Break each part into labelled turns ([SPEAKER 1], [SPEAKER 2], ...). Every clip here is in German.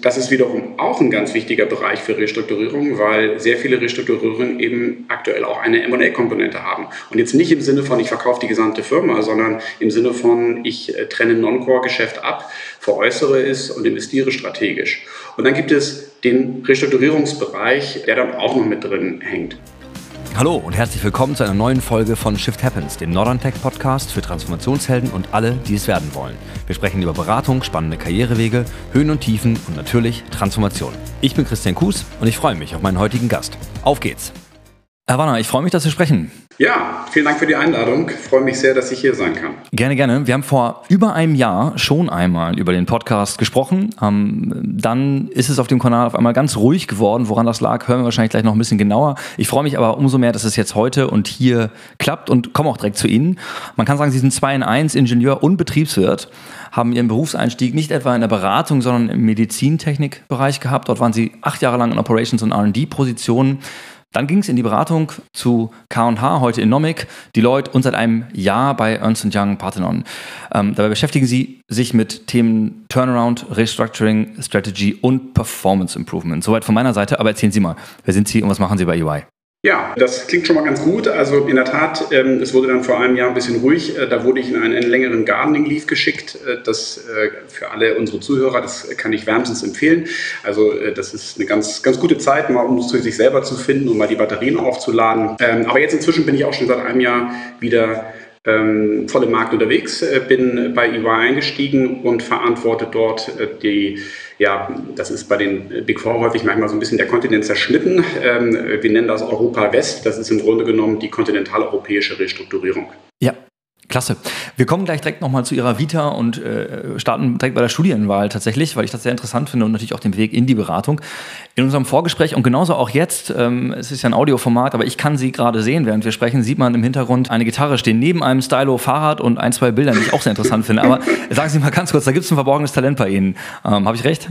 [SPEAKER 1] Das ist wiederum auch ein ganz wichtiger Bereich für Restrukturierung, weil sehr viele Restrukturierungen eben aktuell auch eine M&A-Komponente haben. Und jetzt nicht im Sinne von, ich verkaufe die gesamte Firma, sondern im Sinne von, ich äh, trenne Non-Core-Geschäft ab, veräußere es und investiere strategisch. Und dann gibt es den Restrukturierungsbereich, der dann auch noch mit drin hängt.
[SPEAKER 2] Hallo und herzlich willkommen zu einer neuen Folge von Shift Happens, dem Northern Tech Podcast für Transformationshelden und alle, die es werden wollen. Wir sprechen über Beratung, spannende Karrierewege, Höhen und Tiefen und natürlich Transformation. Ich bin Christian Kues und ich freue mich auf meinen heutigen Gast. Auf geht's! Herr Wanner, ich freue mich, dass Sie sprechen.
[SPEAKER 1] Ja, vielen Dank für die Einladung. Ich freue mich sehr, dass ich hier sein kann.
[SPEAKER 2] Gerne, gerne. Wir haben vor über einem Jahr schon einmal über den Podcast gesprochen. Ähm, dann ist es auf dem Kanal auf einmal ganz ruhig geworden. Woran das lag, hören wir wahrscheinlich gleich noch ein bisschen genauer. Ich freue mich aber umso mehr, dass es jetzt heute und hier klappt und komme auch direkt zu Ihnen. Man kann sagen, Sie sind 2 in 1 Ingenieur und Betriebswirt haben ihren Berufseinstieg nicht etwa in der Beratung, sondern im Medizintechnikbereich gehabt. Dort waren sie acht Jahre lang in Operations- und R&D-Positionen, dann ging es in die Beratung zu K&H, heute in Nomic, Deloitte und seit einem Jahr bei Ernst Young Parthenon. Ähm, dabei beschäftigen Sie sich mit Themen Turnaround, Restructuring, Strategy und Performance Improvement. Soweit von meiner Seite, aber erzählen Sie mal, wer sind Sie und was machen Sie bei EY?
[SPEAKER 1] Ja, das klingt schon mal ganz gut. Also in der Tat, ähm, es wurde dann vor einem Jahr ein bisschen ruhig. Äh, da wurde ich in einen, einen längeren Gardening Leave geschickt. Äh, das äh, für alle unsere Zuhörer, das kann ich wärmstens empfehlen. Also äh, das ist eine ganz, ganz gute Zeit, mal um sich selber zu finden und mal die Batterien aufzuladen. Ähm, aber jetzt inzwischen bin ich auch schon seit einem Jahr wieder ähm, voll im Markt unterwegs, äh, bin bei EY eingestiegen und verantworte dort äh, die ja, das ist bei den Big Four häufig manchmal so ein bisschen der Kontinent zerschnitten. Ähm, wir nennen das Europa West. Das ist im Grunde genommen die kontinentaleuropäische Restrukturierung.
[SPEAKER 2] Ja, Klasse. Wir kommen gleich direkt nochmal zu Ihrer Vita und äh, starten direkt bei der Studienwahl tatsächlich, weil ich das sehr interessant finde und natürlich auch den Weg in die Beratung. In unserem Vorgespräch und genauso auch jetzt, ähm, es ist ja ein Audioformat, aber ich kann Sie gerade sehen, während wir sprechen, sieht man im Hintergrund eine Gitarre stehen, neben einem Stylo-Fahrrad und ein, zwei Bildern, die ich auch sehr interessant finde. Aber sagen Sie mal ganz kurz, da gibt es ein verborgenes Talent bei Ihnen. Ähm, Habe ich recht?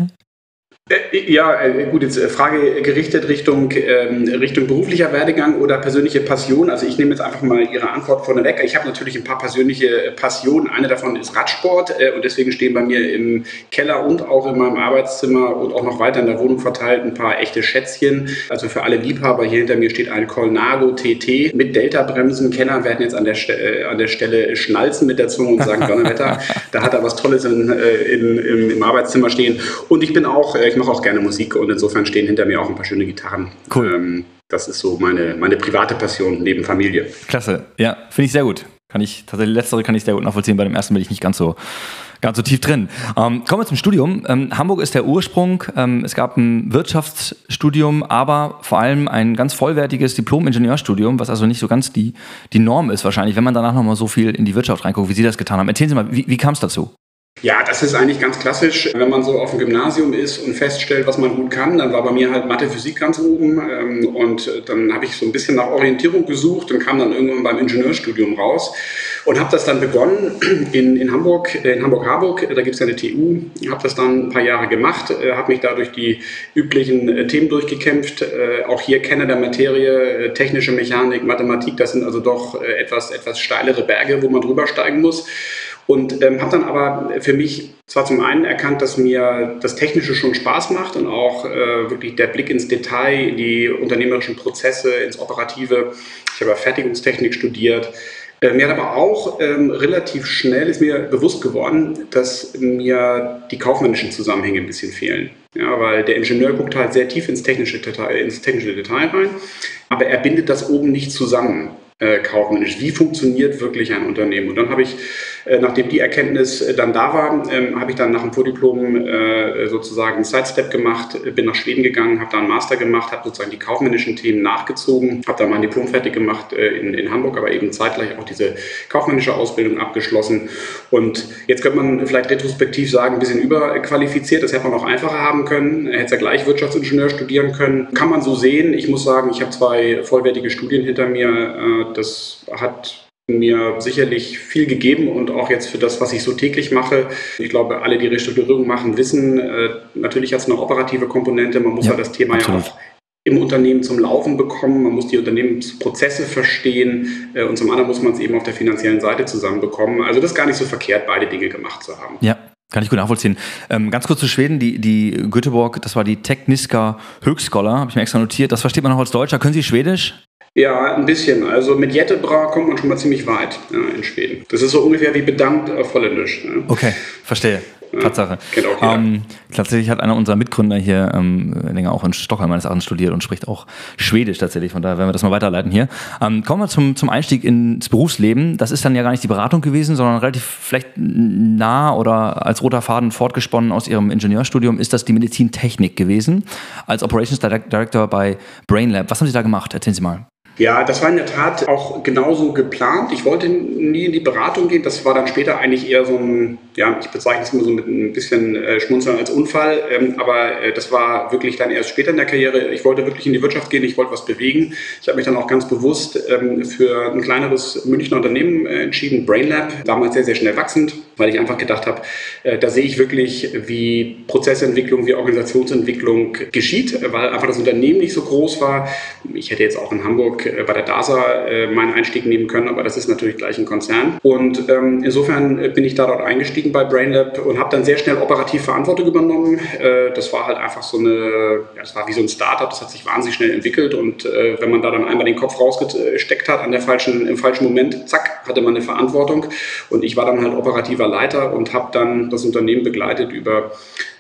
[SPEAKER 1] Äh, ja, äh, gut, jetzt äh, Frage gerichtet Richtung, ähm, Richtung beruflicher Werdegang oder persönliche Passion. Also ich nehme jetzt einfach mal Ihre Antwort vorneweg. Ich habe natürlich ein paar persönliche Passionen. Eine davon ist Radsport äh, und deswegen stehen bei mir im Keller und auch in meinem Arbeitszimmer und auch noch weiter in der Wohnung verteilt ein paar echte Schätzchen. Also für alle Liebhaber, hier hinter mir steht ein Colnago TT mit Delta-Bremsen. Kenner werden jetzt an der, äh, an der Stelle schnalzen mit der Zunge und sagen, Donnerwetter, da hat er was Tolles in, in, im, im, Arbeitszimmer stehen. Und ich bin auch, ich mache auch gerne Musik und insofern stehen hinter mir auch ein paar schöne Gitarren. Cool. Ähm, das ist so meine, meine private Passion neben Familie.
[SPEAKER 2] Klasse, ja, finde ich sehr gut. Kann ich, tatsächlich, letztere kann ich sehr gut nachvollziehen. Bei dem ersten bin ich nicht ganz so, ganz so tief drin. Ähm, kommen wir zum Studium. Ähm, Hamburg ist der Ursprung. Ähm, es gab ein Wirtschaftsstudium, aber vor allem ein ganz vollwertiges Diplom-Ingenieurstudium, was also nicht so ganz die, die Norm ist wahrscheinlich, wenn man danach nochmal so viel in die Wirtschaft reinguckt, wie Sie das getan haben. Erzählen Sie mal, wie, wie kam es dazu?
[SPEAKER 1] Ja, das ist eigentlich ganz klassisch. Wenn man so auf dem Gymnasium ist und feststellt, was man gut kann, dann war bei mir halt Mathe, Physik ganz oben. Ähm, und dann habe ich so ein bisschen nach Orientierung gesucht und kam dann irgendwann beim Ingenieurstudium raus und habe das dann begonnen in, in Hamburg, äh, in Hamburg-Harburg. Da gibt es ja eine TU. Habe das dann ein paar Jahre gemacht, äh, habe mich da durch die üblichen äh, Themen durchgekämpft. Auch hier Kenner der Materie, technische Mechanik, Mathematik, das sind also doch etwas, etwas steilere Berge, wo man drüber steigen muss. Und ähm, habe dann aber für mich zwar zum einen erkannt, dass mir das Technische schon Spaß macht und auch äh, wirklich der Blick ins Detail, in die unternehmerischen Prozesse, ins Operative. Ich habe Fertigungstechnik studiert. Äh, mir hat aber auch ähm, relativ schnell ist mir bewusst geworden, dass mir die kaufmännischen Zusammenhänge ein bisschen fehlen. Ja, weil der Ingenieur guckt halt sehr tief ins technische, Detail, ins technische Detail rein, aber er bindet das oben nicht zusammen äh, kaufmännisch. Wie funktioniert wirklich ein Unternehmen? Und dann habe ich, äh, nachdem die Erkenntnis äh, dann da war, ähm, habe ich dann nach dem Vordiplom sozusagen einen Sidestep gemacht, bin nach Schweden gegangen, habe da einen Master gemacht, habe sozusagen die kaufmännischen Themen nachgezogen, habe dann mein Diplom fertig gemacht in, in Hamburg, aber eben zeitgleich auch diese kaufmännische Ausbildung abgeschlossen. Und jetzt könnte man vielleicht retrospektiv sagen, ein bisschen überqualifiziert, das hätte man auch einfacher haben können, hätte ja gleich Wirtschaftsingenieur studieren können. Kann man so sehen. Ich muss sagen, ich habe zwei vollwertige Studien hinter mir das hat mir sicherlich viel gegeben und auch jetzt für das, was ich so täglich mache. Ich glaube, alle, die Restrukturierung machen, wissen, äh, natürlich hat es eine operative Komponente. Man muss ja, ja das Thema absolut. ja auch im Unternehmen zum Laufen bekommen. Man muss die Unternehmensprozesse verstehen äh, und zum anderen muss man es eben auf der finanziellen Seite zusammenbekommen. Also das ist gar nicht so verkehrt, beide Dinge gemacht zu haben.
[SPEAKER 2] Ja, Kann ich gut nachvollziehen. Ähm, ganz kurz zu Schweden, die, die Göteborg, das war die Tekniska Högskola, habe ich mir extra notiert. Das versteht man auch als Deutscher. Können Sie Schwedisch?
[SPEAKER 1] Ja, ein bisschen. Also mit Jettebra kommt man schon mal ziemlich weit ja, in Schweden. Das ist so ungefähr wie bedankt auf Holländisch.
[SPEAKER 2] Ja. Okay, verstehe. Tatsache. Ja, ähm, tatsächlich hat einer unserer Mitgründer hier ähm, länger auch in Stockholm meines Erachtens studiert und spricht auch Schwedisch tatsächlich. Von daher werden wir das mal weiterleiten hier. Ähm, kommen wir zum, zum Einstieg ins Berufsleben. Das ist dann ja gar nicht die Beratung gewesen, sondern relativ vielleicht nah oder als roter Faden fortgesponnen aus Ihrem Ingenieurstudium ist das die Medizintechnik gewesen. Als Operations Director bei BrainLab. Was haben Sie da gemacht? Erzählen Sie mal.
[SPEAKER 1] Ja, das war in der Tat auch genauso geplant. Ich wollte nie in die Beratung gehen. Das war dann später eigentlich eher so ein, ja, ich bezeichne es immer so mit ein bisschen äh, Schmunzeln als Unfall. Ähm, aber äh, das war wirklich dann erst später in der Karriere. Ich wollte wirklich in die Wirtschaft gehen. Ich wollte was bewegen. Ich habe mich dann auch ganz bewusst ähm, für ein kleineres Münchner Unternehmen äh, entschieden, BrainLab. Damals sehr, sehr schnell wachsend, weil ich einfach gedacht habe, äh, da sehe ich wirklich, wie Prozessentwicklung, wie Organisationsentwicklung geschieht, weil einfach das Unternehmen nicht so groß war. Ich hätte jetzt auch in Hamburg bei der DASA äh, meinen Einstieg nehmen können, aber das ist natürlich gleich ein Konzern. Und ähm, insofern bin ich da dort eingestiegen bei BrainLab und habe dann sehr schnell operativ Verantwortung übernommen. Äh, das war halt einfach so eine, ja, das war wie so ein Startup, das hat sich wahnsinnig schnell entwickelt und äh, wenn man da dann einmal den Kopf rausgesteckt hat an der falschen, im falschen Moment, zack, hatte man eine Verantwortung und ich war dann halt operativer Leiter und habe dann das Unternehmen begleitet über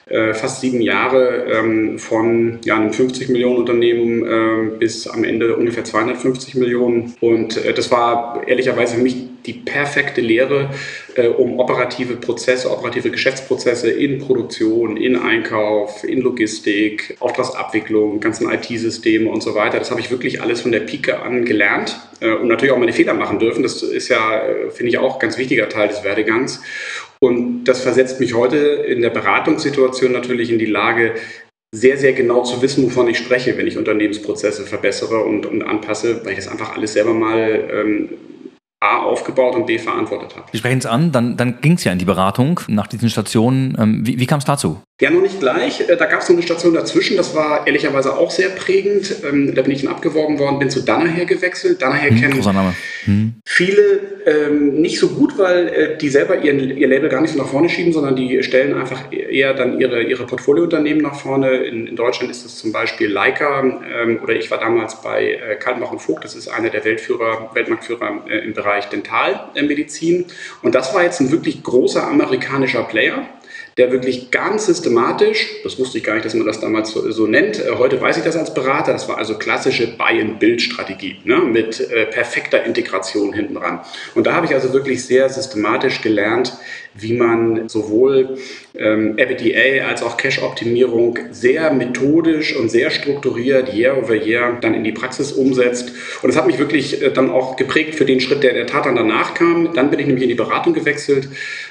[SPEAKER 1] äh, fast sieben Jahre ähm, von ja, einem 50 Millionen Unternehmen äh, bis am Ende ungefähr 250 Millionen. Und äh, das war ehrlicherweise für mich die perfekte Lehre, äh, um operative Prozesse, operative Geschäftsprozesse in Produktion, in Einkauf, in Logistik, Auftragsabwicklung, ganzen IT-Systeme und so weiter. Das habe ich wirklich alles von der Pike an gelernt äh, und natürlich auch meine Fehler machen dürfen. Das ist ja, äh, finde ich, auch ein ganz wichtiger Teil des Werdegangs. Und das versetzt mich heute in der Beratungssituation natürlich in die Lage, sehr, sehr genau zu wissen, wovon ich spreche, wenn ich Unternehmensprozesse verbessere und, und anpasse, weil ich das einfach alles selber mal ähm, A aufgebaut und B verantwortet habe.
[SPEAKER 2] Sie sprechen es an, dann, dann ging es ja in die Beratung nach diesen Stationen. Ähm, wie, wie kam es dazu?
[SPEAKER 1] Ja, noch nicht gleich. Äh, da gab es noch eine Station dazwischen. Das war ehrlicherweise auch sehr prägend. Ähm, da bin ich dann abgeworben worden, bin zu Danaher gewechselt. Danaher hm, kennen hm. viele ähm, nicht so gut, weil äh, die selber ihr, ihr Label gar nicht so nach vorne schieben, sondern die stellen einfach eher dann ihre, ihre Portfoliounternehmen nach vorne. In, in Deutschland ist es zum Beispiel Leica ähm, oder ich war damals bei äh, Kaltenbach und Vogt. Das ist einer der Weltführer, Weltmarktführer äh, im Bereich Dentalmedizin. Und das war jetzt ein wirklich großer amerikanischer Player der wirklich ganz systematisch, das wusste ich gar nicht, dass man das damals so, so nennt, äh, heute weiß ich das als Berater, das war also klassische Buy-and-Build-Strategie ne, mit äh, perfekter Integration hinten dran. Und da habe ich also wirklich sehr systematisch gelernt, wie man sowohl ähm, EBITDA als auch Cash-Optimierung sehr methodisch und sehr strukturiert year over year dann in die Praxis umsetzt. Und das hat mich wirklich äh, dann auch geprägt für den Schritt, der in der Tat dann danach kam. Dann bin ich nämlich in die Beratung gewechselt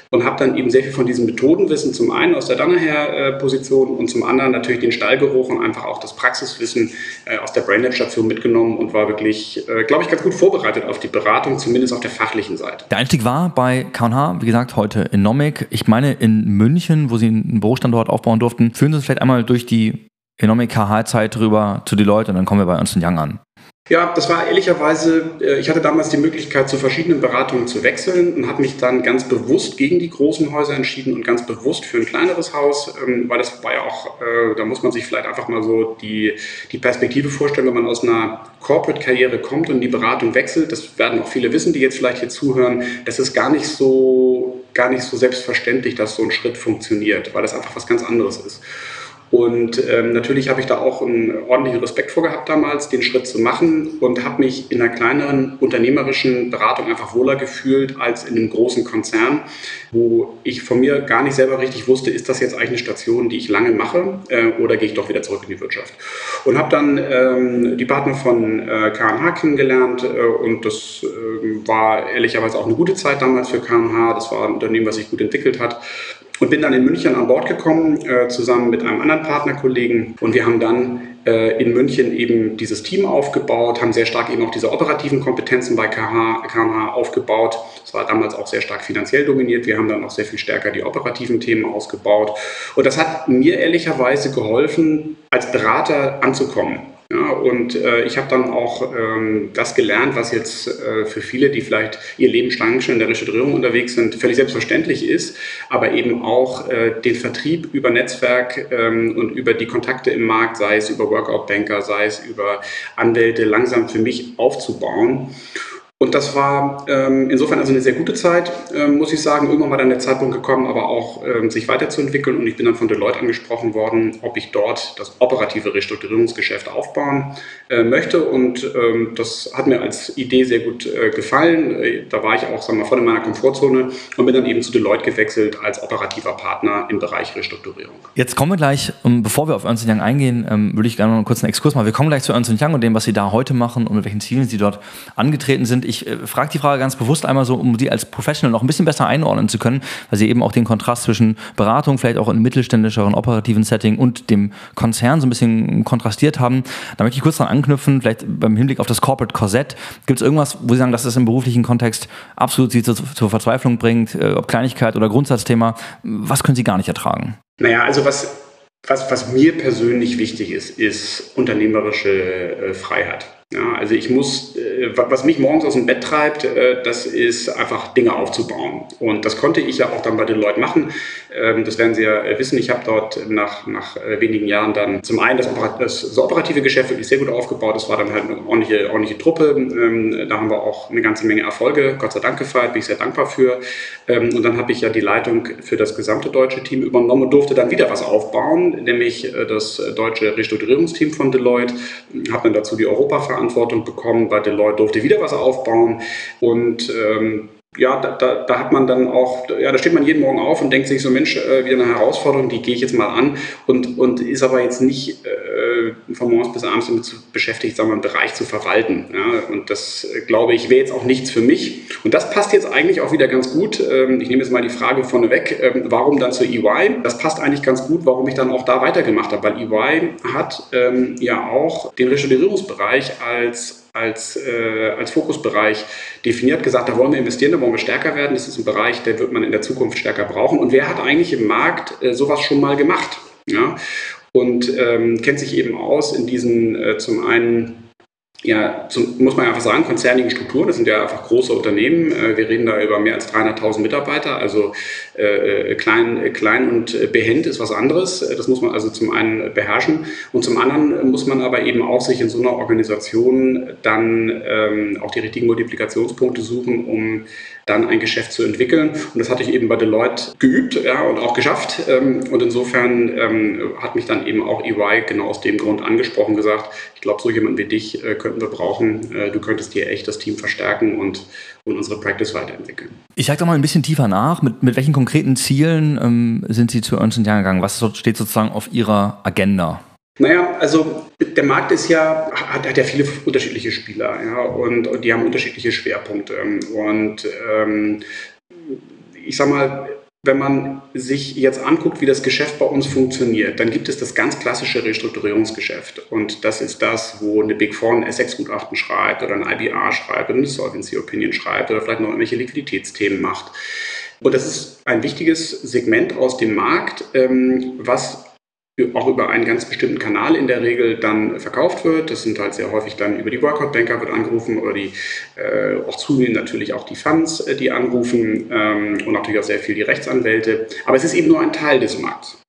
[SPEAKER 1] und habe dann eben sehr viel von diesem Methodenwissen zum einen aus der Dannerher-Position und zum anderen natürlich den Stallgeruch und einfach auch das Praxiswissen äh, aus der Brainlab-Station mitgenommen und war wirklich, äh, glaube ich, ganz gut vorbereitet auf die Beratung, zumindest auf der fachlichen Seite.
[SPEAKER 2] Der Einstieg war bei KH, wie gesagt, heute in Enomic. Ich meine in München, wo Sie einen Bürostandort aufbauen durften. Führen Sie uns vielleicht einmal durch die Enomic KH-Zeit rüber zu Deloitte und dann kommen wir bei Ernst Young an.
[SPEAKER 1] Ja, das war ehrlicherweise, äh, ich hatte damals die Möglichkeit, zu verschiedenen Beratungen zu wechseln und habe mich dann ganz bewusst gegen die großen Häuser entschieden und ganz bewusst für ein kleineres Haus, ähm, weil das war ja auch, äh, da muss man sich vielleicht einfach mal so die, die Perspektive vorstellen, wenn man aus einer Corporate-Karriere kommt und die Beratung wechselt. Das werden auch viele wissen, die jetzt vielleicht hier zuhören. Das ist gar nicht so, gar nicht so selbstverständlich, dass so ein Schritt funktioniert, weil das einfach was ganz anderes ist. Und ähm, natürlich habe ich da auch einen ordentlichen Respekt vor gehabt damals, den Schritt zu machen und habe mich in einer kleineren unternehmerischen Beratung einfach wohler gefühlt als in einem großen Konzern, wo ich von mir gar nicht selber richtig wusste, ist das jetzt eigentlich eine Station, die ich lange mache äh, oder gehe ich doch wieder zurück in die Wirtschaft. Und habe dann ähm, die Partner von äh, KMH kennengelernt äh, und das äh, war ehrlicherweise auch eine gute Zeit damals für KMH. Das war ein Unternehmen, was sich gut entwickelt hat und bin dann in München an Bord gekommen, äh, zusammen mit einem anderen Partnerkollegen. Und wir haben dann äh, in München eben dieses Team aufgebaut, haben sehr stark eben auch diese operativen Kompetenzen bei KH, KMH aufgebaut. Das war damals auch sehr stark finanziell dominiert. Wir haben dann auch sehr viel stärker die operativen Themen ausgebaut. Und das hat mir ehrlicherweise geholfen, als Berater anzukommen Ja, und äh, ich habe dann auch ähm, das gelernt, was jetzt äh, für viele, die vielleicht ihr Leben lang schon in der Restrukturierung unterwegs sind, völlig selbstverständlich ist, aber eben auch äh, den Vertrieb über Netzwerk ähm, und über die Kontakte im Markt, sei es über Workout-Banker, sei es über Anwälte, langsam für mich aufzubauen. Und das war ähm, insofern also eine sehr gute Zeit, ähm, muss ich sagen. Irgendwann war dann der Zeitpunkt gekommen, aber auch ähm, sich weiterzuentwickeln. Und ich bin dann von Deloitte angesprochen worden, ob ich dort das operative Restrukturierungsgeschäft aufbauen äh, möchte. Und ähm, das hat mir als Idee sehr gut äh, gefallen. Äh, da war ich auch sagen wir, voll in meiner Komfortzone und bin dann eben zu Deloitte gewechselt als operativer Partner im Bereich Restrukturierung.
[SPEAKER 2] Jetzt kommen wir gleich, um, bevor wir auf Ernst Young eingehen, ähm, würde ich gerne noch einen kurzen Exkurs machen. Wir kommen gleich zu Ernst Young und dem, was Sie da heute machen und mit welchen Zielen Sie dort angetreten sind ich äh, frage die Frage ganz bewusst einmal so, um sie als Professional noch ein bisschen besser einordnen zu können, weil sie eben auch den Kontrast zwischen Beratung, vielleicht auch in mittelständischeren operativen Setting und dem Konzern so ein bisschen kontrastiert haben. Da möchte ich kurz dran anknüpfen, vielleicht beim Hinblick auf das Corporate Korsett. Gibt es irgendwas, wo Sie sagen, dass das im beruflichen Kontext absolut Sie zur, zur Verzweiflung bringt, äh, ob Kleinigkeit oder Grundsatzthema? Was können Sie gar nicht ertragen?
[SPEAKER 1] Naja, also was, was, was mir persönlich wichtig ist, ist unternehmerische äh, Freiheit. Ja, also ich muss, äh, was mich morgens aus dem Bett treibt, äh, das ist einfach Dinge aufzubauen. Und das konnte ich ja auch dann bei den Leuten machen. Ähm, das werden Sie ja äh, wissen. Ich habe dort nach, nach wenigen Jahren dann zum einen das, das, operative Geschäft wirklich sehr gut aufgebaut. Das war dann halt eine ordentliche, ordentliche Truppe. Ähm, da haben wir auch eine ganze Menge Erfolge, Gott sei Dank gefeiert, bin ich sehr dankbar für. Ähm, und dann habe ich ja die Leitung für das gesamte deutsche Team übernommen und durfte dann wieder was aufbauen, nämlich das deutsche Restrukturierungsteam von Deloitte. Habe dann dazu die Europaverantwortung Verantwortung bekommen. Bei Deloitte durfte wieder was aufbauen und ähm, ja, da, da, da, hat man dann auch, ja, da steht man jeden Morgen auf und denkt sich so, Mensch, äh, wieder eine Herausforderung, die gehe ich jetzt mal an und, und ist aber jetzt nicht äh, von morgens bis abends damit beschäftigt, sagen wir, einen Bereich zu verwalten. Ja? Und das, äh, glaube ich, wäre jetzt auch nichts für mich. Und das passt jetzt eigentlich auch wieder ganz gut. Ähm, ich nehme jetzt mal die Frage vorneweg, ähm, warum dann zu EY? Das passt eigentlich ganz gut, warum ich dann auch da weitergemacht habe, weil EY hat ähm, ja auch den Restrukturierungsbereich als als, äh, als Fokusbereich definiert, gesagt, da wollen wir investieren, da wollen wir stärker werden. Das ist ein Bereich, der wird man in der Zukunft stärker brauchen. Und wer hat eigentlich im Markt äh, sowas schon mal gemacht? Ja? Und ähm, kennt sich eben aus in diesen äh, zum einen ja, zum, muss man einfach sagen, konzernigen Strukturen. Das sind ja einfach große Unternehmen. Äh, wir reden da über mehr als 300.000 Mitarbeiter. Also äh, klein, klein und behend ist was anderes. Das muss man also zum einen beherrschen. Und zum anderen muss man aber eben auch sich in so einer Organisation dann ähm, auch die richtigen Multiplikationspunkte suchen, um dann ein Geschäft zu entwickeln. Und das hatte ich eben bei Deloitte geübt ja, und auch geschafft. Ähm, und insofern ähm, hat mich dann eben auch EY genau aus dem Grund angesprochen, gesagt, ich glaube, so jemand wie dich äh, könnten wir brauchen. Äh, du könntest hier echt das Team verstärken und, und unsere Practice weiterentwickeln.
[SPEAKER 2] Ich sage doch mal ein bisschen tiefer nach. Mit, mit welchen konkreten Zielen ähm, sind Sie zu Ernst Young gegangen? Was steht sozusagen auf Ihrer Agenda?
[SPEAKER 1] Naja, also der Markt ist ja, hat, hat ja viele unterschiedliche Spieler ja, und, und die haben unterschiedliche Schwerpunkte. Und ähm, ich sag mal, wenn man sich jetzt anguckt, wie das Geschäft bei uns funktioniert, dann gibt es das ganz klassische Restrukturierungsgeschäft. Und das ist das, wo eine Big Four ein Essex-Gutachten schreibt oder ein IBA schreibt oder eine Solvency Opinion schreibt oder vielleicht noch irgendwelche Liquiditätsthemen macht. Und das ist ein wichtiges Segment aus dem Markt, ähm, was auch über einen ganz bestimmten Kanal in der Regel dann verkauft wird. Das sind halt sehr häufig dann über die Workout-Banker wird angerufen oder die äh, auch zunehmend natürlich auch die Funds, äh, die anrufen ähm, und natürlich auch sehr viel die Rechtsanwälte. Aber es ist eben nur ein Teil des Markts.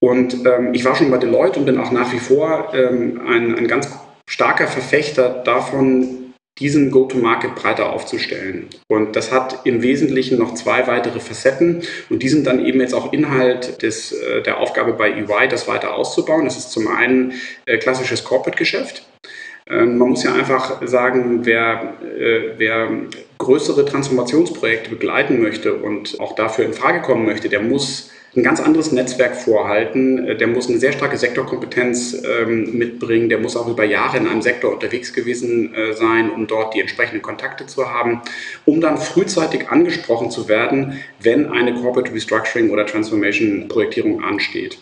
[SPEAKER 1] Und ähm, ich war schon bei Deloitte und bin auch nach wie vor ähm, ein, ein ganz starker Verfechter davon, diesen Go-to-Market breiter aufzustellen. Und das hat im Wesentlichen noch zwei weitere Facetten und die sind dann eben jetzt auch Inhalt des, äh, der Aufgabe bei EY, das weiter auszubauen. Das ist zum einen äh, klassisches Corporate-Geschäft. Ähm, man muss ja einfach sagen, wer, äh, wer größere Transformationsprojekte begleiten möchte und auch dafür in Frage kommen möchte, der muss ein ganz anderes Netzwerk vorhalten. Äh, der muss eine sehr starke Sektorkompetenz ähm, mitbringen. Der muss auch über Jahre in einem Sektor unterwegs gewesen äh, sein, um dort die entsprechenden Kontakte zu haben, um dann frühzeitig angesprochen zu werden, wenn eine Corporate Restructuring oder Transformation Projektierung ansteht.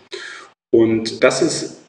[SPEAKER 1] Und das ist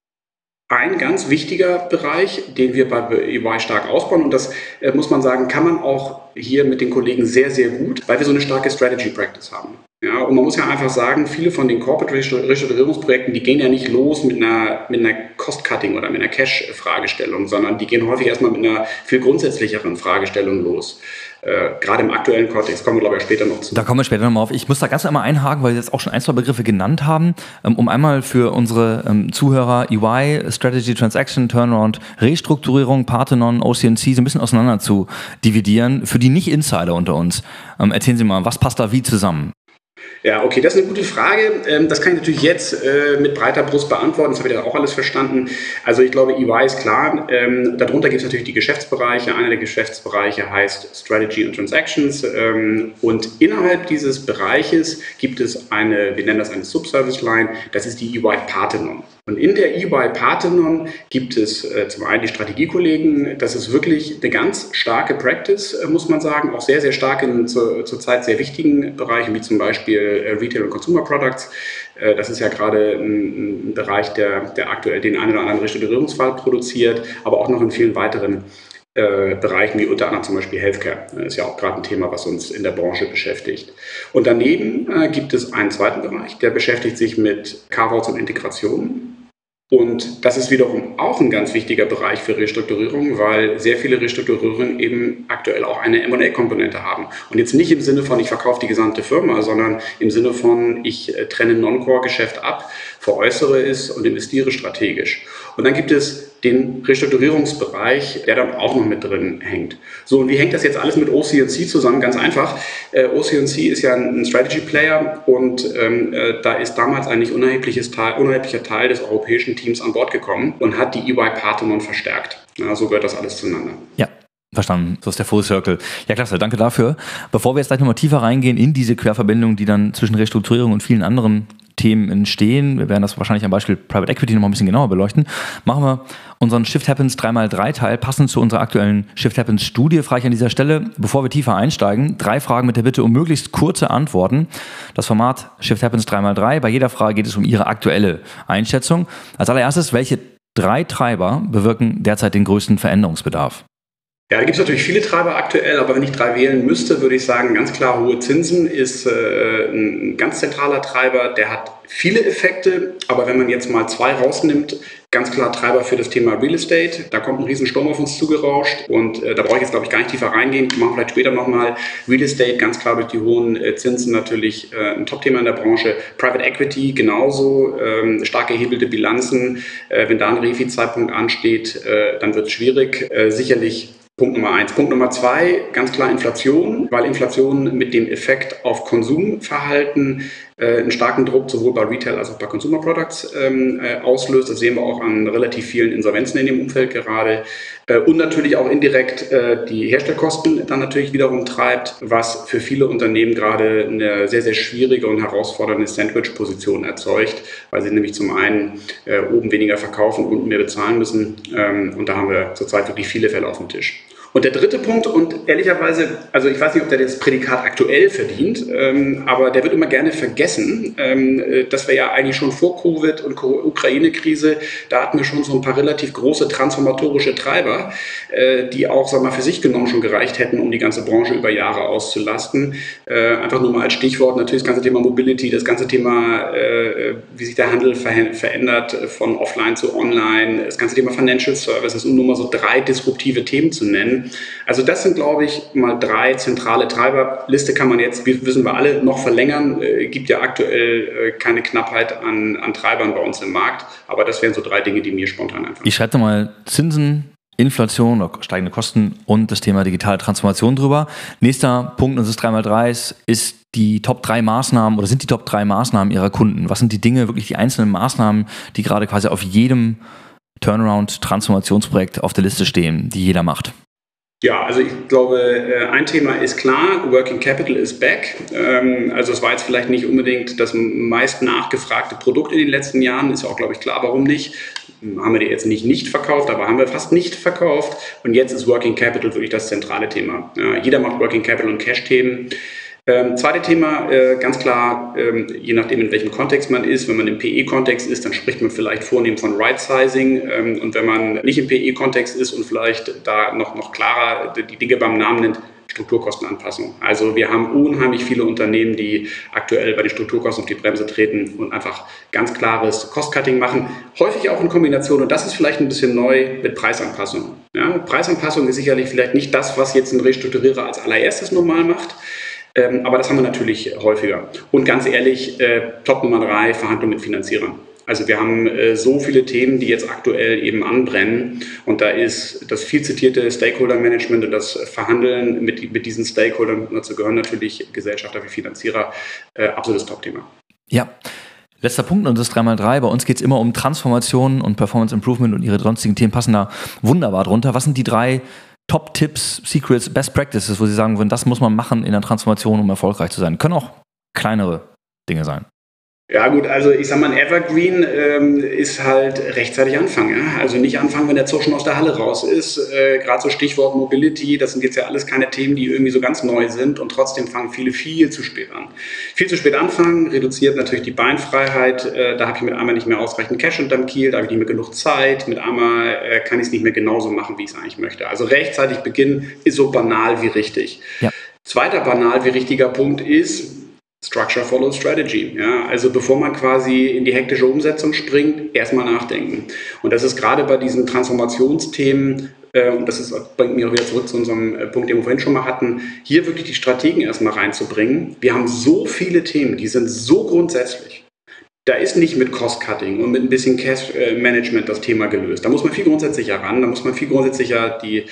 [SPEAKER 1] ein ganz wichtiger Bereich, den wir bei EY stark ausbauen. Und das äh, muss man sagen, kann man auch hier mit den Kollegen sehr, sehr gut, weil wir so eine starke Strategy Practice haben. Ja, und man muss ja einfach sagen, viele von den Corporate Restrukturierungsprojekten, die gehen ja nicht los mit einer, mit einer Cost-Cutting oder mit einer Cash-Fragestellung, sondern die gehen häufig erstmal mit einer viel grundsätzlicheren Fragestellung los. Äh, gerade im aktuellen Kontext kommen wir, glaube ich, später noch zu.
[SPEAKER 2] Da kommen wir später nochmal auf. Ich muss da ganz einmal einhaken, weil Sie jetzt auch schon ein, zwei Begriffe genannt haben, ähm, um einmal für unsere ähm, Zuhörer EY, Strategy Transaction, Turnaround, Restrukturierung, Parthenon, OCNC so ein bisschen auseinander zu dividieren. Für die Nicht-Insider unter uns, ähm, erzählen Sie mal, was passt da wie zusammen?
[SPEAKER 1] Ja, okay, das ist eine gute Frage. Ähm, das kann ich natürlich jetzt äh, mit breiter Brust beantworten. Das habe ich ja auch alles verstanden. Also ich glaube, EY ist klar. Ähm, darunter gibt es natürlich die Geschäftsbereiche. Einer der Geschäftsbereiche heißt Strategy and Transactions. Ähm, und innerhalb dieses Bereiches gibt es eine, wir nennen das eine Subservice Line, das ist die EY Parthenon. Und in der EY Parthenon gibt es äh, zum einen die Strategiekollegen. Das ist wirklich eine ganz starke Practice, äh, muss man sagen. Auch sehr, sehr stark in zur, zurzeit sehr wichtigen Bereichen, wie zum Beispiel äh, Retail und Consumer Products. Äh, das ist ja gerade ein, ein Bereich, der, der aktuell den einen oder anderen Restrukturierungsfall produziert, aber auch noch in vielen weiteren äh, Bereichen wie unter anderem zum Beispiel Healthcare. Das ist ja auch gerade ein Thema, was uns in der Branche beschäftigt. Und daneben äh, gibt es einen zweiten Bereich, der beschäftigt sich mit Carve-outs und Integrationen. Und das ist wiederum auch ein ganz wichtiger Bereich für Restrukturierung, weil sehr viele Restrukturierungen eben aktuell auch eine M&A-Komponente haben. Und jetzt nicht im Sinne von, ich verkaufe die gesamte Firma, sondern im Sinne von, ich äh, trenne Non-Core-Geschäft ab, veräußere es und investiere strategisch. Und dann gibt es den Restrukturierungsbereich, der dann auch noch mit drin hängt. So, und wie hängt das jetzt alles mit OCNC zusammen? Ganz einfach. Äh, OCNC ist ja ein, Strategy Player und ähm, äh, da ist damals ein unerhebliches Teil, unerheblicher Teil des europäischen Teams an Bord gekommen und hat die EY Parthenon verstärkt. Ja, so gehört das alles zueinander.
[SPEAKER 2] Ja. Verstanden. So ist der Full Circle. Ja, klasse. Danke dafür. Bevor wir jetzt gleich nochmal tiefer reingehen in diese Querverbindung, die dann zwischen Restrukturierung und vielen anderen Themen entstehen, wir werden das wahrscheinlich am Beispiel Private Equity noch ein bisschen genauer beleuchten, machen wir unseren Shift Happens 3x3 Teil passend zu unserer aktuellen Shift Happens Studie. Frage ich an dieser Stelle, bevor wir tiefer einsteigen, drei Fragen mit der Bitte um möglichst kurze Antworten. Das Format Shift Happens 3x3. Bei jeder Frage geht es um Ihre aktuelle Einschätzung. Als allererstes, welche drei Treiber bewirken derzeit den größten Veränderungsbedarf?
[SPEAKER 1] Ja, da gibt es natürlich viele Treiber aktuell, aber wenn ich drei wählen müsste, würde ich sagen, ganz klar, hohe Zinsen ist äh, ein ganz zentraler Treiber. Der hat viele Effekte, aber wenn man jetzt mal zwei rausnimmt, ganz klar Treiber für das Thema Real Estate. Da kommt ein Riesensturm auf uns zugerauscht und äh, da brauche ich jetzt, glaube ich, gar nicht tiefer reingehen. Wir machen vielleicht später nochmal Real Estate, ganz klar durch die hohen äh, Zinsen natürlich äh, ein Top-Thema in der Branche. Private Equity genauso, ähm, stark erhebelte Bilanzen. Äh, wenn da ein Refi-Zeitpunkt ansteht, äh, dann wird es schwierig. Sicherlich Punkt Nummer eins. Punkt Nummer zwei, ganz klar Inflation, weil Inflation mit dem Effekt auf Konsumverhalten äh, einen starken Druck sowohl bei Retail als auch bei Consumer Products ähm, äh, auslöst. Das sehen wir auch an relativ vielen Insolvenzen in dem Umfeld gerade. Äh, und natürlich auch indirekt äh, die Herstellkosten dann natürlich wiederum treibt, was für viele Unternehmen gerade eine sehr, sehr schwierige und herausfordernde Sandwich-Position erzeugt, weil sie nämlich zum einen äh, oben weniger verkaufen, unten mehr bezahlen müssen. Ähm, und da haben wir zurzeit wirklich viele Fälle auf dem Tisch. Und der dritte Punkt, und ehrlicherweise, also ich weiß nicht, ob der das Prädikat aktuell verdient, ähm, aber der wird immer gerne vergessen, ähm, äh, dass wir ja eigentlich schon vor Covid und Ukraine-Krise, da hatten wir schon so ein paar relativ große transformatorische Treiber, äh, die auch, wir mal, für sich genommen schon gereicht hätten, um die ganze Branche über Jahre auszulasten. Äh, einfach nur mal als Stichwort natürlich das ganze Thema Mobility, das ganze Thema, äh, wie sich der Handel ver verändert von offline zu online, das ganze Thema Financial Services, um nur mal so drei disruptive Themen zu nennen also das sind, glaube ich, mal drei zentrale Treiber. Liste kann man jetzt, wissen wir alle, noch verlängern. Äh, gibt ja aktuell äh, keine Knappheit an, an Treibern bei uns im Markt. Aber das wären so drei Dinge, die mir spontan einfallen.
[SPEAKER 2] Ich schreibe mal Zinsen, Inflation oder steigende Kosten und das Thema digitale Transformation drüber. Nächster Punkt unseres 3x3 ist die Top 3 Maßnahmen oder sind die Top 3 Maßnahmen Ihrer Kunden? Was sind die Dinge, wirklich die einzelnen Maßnahmen, die gerade quasi auf jedem Turnaround-Transformationsprojekt auf der Liste stehen, die jeder macht?
[SPEAKER 1] Ja, also ich glaube, äh, ein Thema ist klar, Working Capital is back. Ähm, also es war jetzt vielleicht nicht unbedingt das meist nachgefragte Produkt in den letzten Jahren, ist ja auch, glaube ich, klar, warum nicht. Haben wir die jetzt nicht nicht verkauft, aber haben wir fast nicht verkauft. Und jetzt ist Working Capital wirklich das zentrale Thema. Jeder macht Working Capital und Cash-Themen. Ähm, zweite Thema, äh, ganz klar, ähm, je nachdem, in welchem Kontext man ist. Wenn man im PE-Kontext ist, dann spricht man vielleicht vornehm von Right-Sizing. Ähm, und wenn man nicht im PE-Kontext ist und vielleicht da noch, noch klarer die Dinge beim Namen nennt, Strukturkostenanpassung. Also wir haben unheimlich viele Unternehmen, die aktuell bei den Strukturkosten auf die Bremse treten und einfach ganz klares Cost-Cutting machen. Häufig auch in Kombination, und das ist vielleicht ein bisschen neu, mit Preisanpassung. Ja, Preisanpassung ist sicherlich vielleicht nicht das, was jetzt ein Restrukturierer als allererstes normal macht. Ähm, aber das haben wir natürlich häufiger. Und ganz ehrlich, äh, Top Nummer drei, Verhandlungen mit Finanzierern. Also wir haben äh, so viele Themen, die jetzt aktuell eben anbrennen. Und da ist das viel zitierte Stakeholder-Management und das Verhandeln mit, mit diesen Stakeholdern, dazu gehören natürlich Gesellschafter wie Finanzierer, äh, absolutes Top-Thema.
[SPEAKER 2] Ja. Letzter Punkt und das 3x3. Bei uns geht es immer um Transformation und Performance Improvement und ihre sonstigen Themen passen da wunderbar drunter. Was sind die drei Top-Tipps, Secrets, Best Practices, wo Sie sagen würden, das muss man machen in der Transformation, um erfolgreich zu sein? Können auch kleinere Dinge sein.
[SPEAKER 1] Ja gut, also ich sag mal, ein Evergreen ähm, ist halt rechtzeitig anfangen. Ja? Also nicht anfangen, wenn der Zug schon aus der Halle raus ist. Äh, Gerade so Stichwort Mobility, das sind jetzt ja alles keine Themen, die irgendwie so ganz neu sind und trotzdem fangen viele viel zu spät an. Viel zu spät anfangen reduziert natürlich die Beinfreiheit. Äh, da habe ich mit einmal nicht mehr ausreichend Cash unterm Kiel, da habe ich nicht mehr genug Zeit. Mit einmal äh, kann ich es nicht mehr genauso machen, wie ich es eigentlich möchte. Also rechtzeitig beginnen ist so banal wie richtig. Ja. Zweiter banal wie richtiger Punkt ist, Structure follows Strategy. Ja, also bevor man quasi in die hektische Umsetzung springt, erstmal nachdenken. Und das ist gerade bei diesen Transformationsthemen, äh, und das ist, bringt mich auch wieder zurück zu unserem äh, Punkt, den wir vorhin schon mal hatten, hier wirklich die Strategen erstmal reinzubringen. Wir haben so viele Themen, die sind so grundsätzlich. Da ist nicht mit Cost-Cutting und mit ein bisschen Cash-Management das Thema gelöst. Da muss man viel grundsätzlicher ran, da muss man viel grundsätzlicher die